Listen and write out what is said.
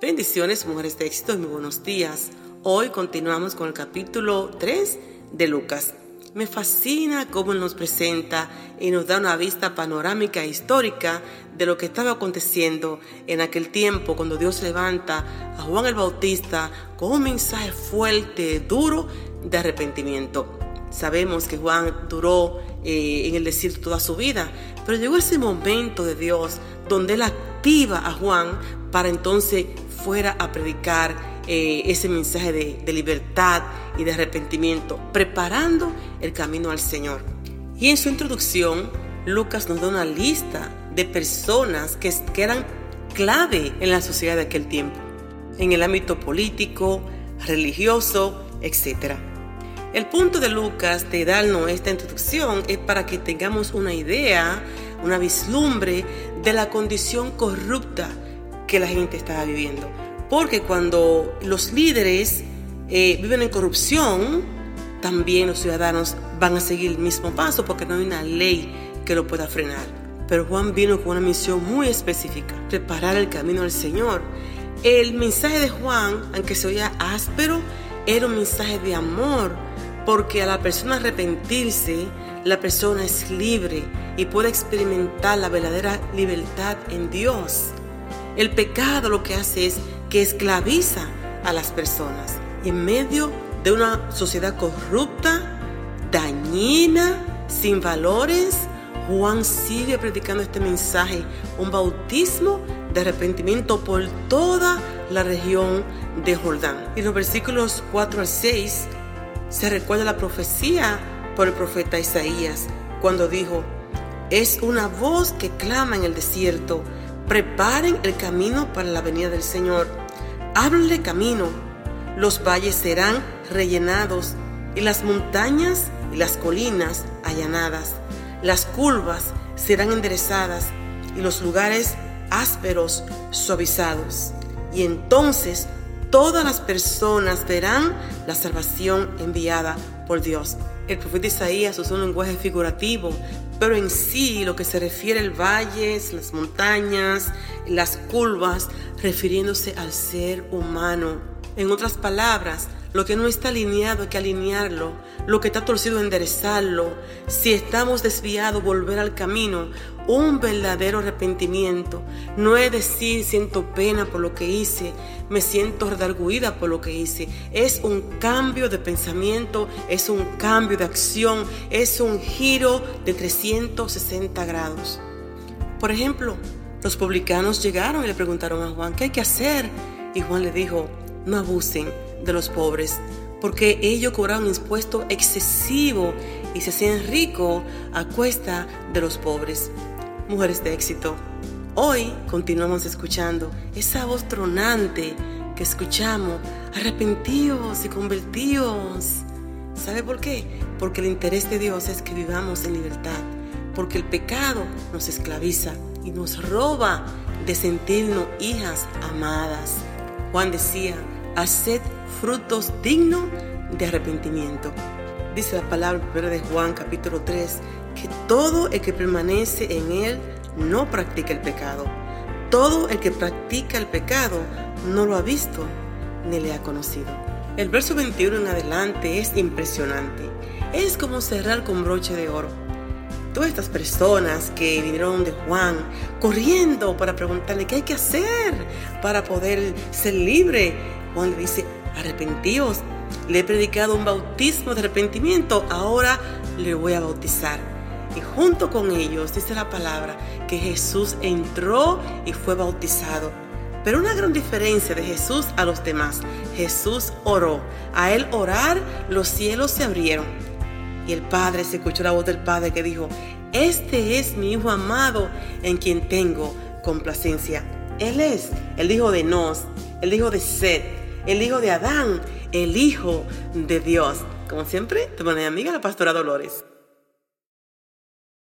Bendiciones, mujeres de éxito muy buenos días. Hoy continuamos con el capítulo 3 de Lucas. Me fascina cómo nos presenta y nos da una vista panorámica e histórica de lo que estaba aconteciendo en aquel tiempo cuando Dios levanta a Juan el Bautista con un mensaje fuerte, duro de arrepentimiento. Sabemos que Juan duró eh, en el desierto toda su vida, pero llegó ese momento de Dios donde Él activa a Juan para entonces fuera a predicar eh, ese mensaje de, libertad y de arrepentimiento, preparando el camino al Señor. Y en su introducción, Lucas nos da una lista de personas que, que eran clave en la sociedad de aquel tiempo, en el ámbito político, religioso, etc. El punto de Lucas de darnos esta introducción es para que tengamos una idea, una vislumbre de la condición corrupta que la gente estaba viviendo. Porque cuando los líderes eh, viven en corrupción, también los ciudadanos van a seguir el mismo paso porque no hay una ley que lo pueda frenar. Pero Juan vino con una misión muy específica, preparar el camino al Señor. El mensaje de Juan, aunque se oía áspero, era un mensaje de amor, porque a la persona arrepentirse, la persona es libre y puede experimentar la verdadera libertad en Dios. El pecado lo que hace es que esclaviza a las personas. En medio de una sociedad corrupta, dañina, sin valores, Juan sigue predicando este mensaje, un bautismo de arrepentimiento por toda la región de Jordán. Y los versículos 4 al 6 se recuerda la profecía por el profeta Isaías, cuando dijo, es una voz que clama en el desierto, Preparen el camino para la venida del Señor. Háblenle camino. Los valles serán rellenados y las montañas y las colinas allanadas. Las curvas serán enderezadas y los lugares ásperos suavizados. Y entonces todas las personas verán la salvación enviada por Dios. El profeta Isaías usó un lenguaje figurativo, pero en sí lo que se refiere al valles, las montañas, las curvas, refiriéndose al ser humano. En otras palabras, lo que no está alineado hay que alinearlo. Lo que está torcido, enderezarlo. Si estamos desviados, volver al camino. Un verdadero arrepentimiento. No es decir, siento pena por lo que hice. Me siento redarguida por lo que hice. Es un cambio de pensamiento. Es un cambio de acción. Es un giro de 360 grados. Por ejemplo, los publicanos llegaron y le preguntaron a Juan, ¿qué hay que hacer? Y Juan le dijo, no abusen de los pobres, porque ellos cobraban un impuesto excesivo y se hacían ricos a cuesta de los pobres. Mujeres de éxito, hoy continuamos escuchando esa voz tronante que escuchamos, arrepentidos y convertidos. ¿Sabe por qué? Porque el interés de Dios es que vivamos en libertad, porque el pecado nos esclaviza y nos roba de sentirnos hijas amadas. Juan decía, haced frutos dignos de arrepentimiento. Dice la palabra de Juan capítulo 3, que todo el que permanece en él no practica el pecado. Todo el que practica el pecado no lo ha visto ni le ha conocido. El verso 21 en adelante es impresionante. Es como cerrar con broche de oro. Todas estas personas que vinieron de Juan corriendo para preguntarle qué hay que hacer para poder ser libre Juan le dice, arrepentíos, le he predicado un bautismo de arrepentimiento, ahora le voy a bautizar. Y junto con ellos dice la palabra que Jesús entró y fue bautizado. Pero una gran diferencia de Jesús a los demás. Jesús oró. A él orar, los cielos se abrieron. Y el Padre se escuchó la voz del Padre que dijo, este es mi Hijo amado en quien tengo complacencia. Él es el Hijo de Nos, el Hijo de Seth, el hijo de Adán, el hijo de Dios. Como siempre, te pone amiga la pastora Dolores.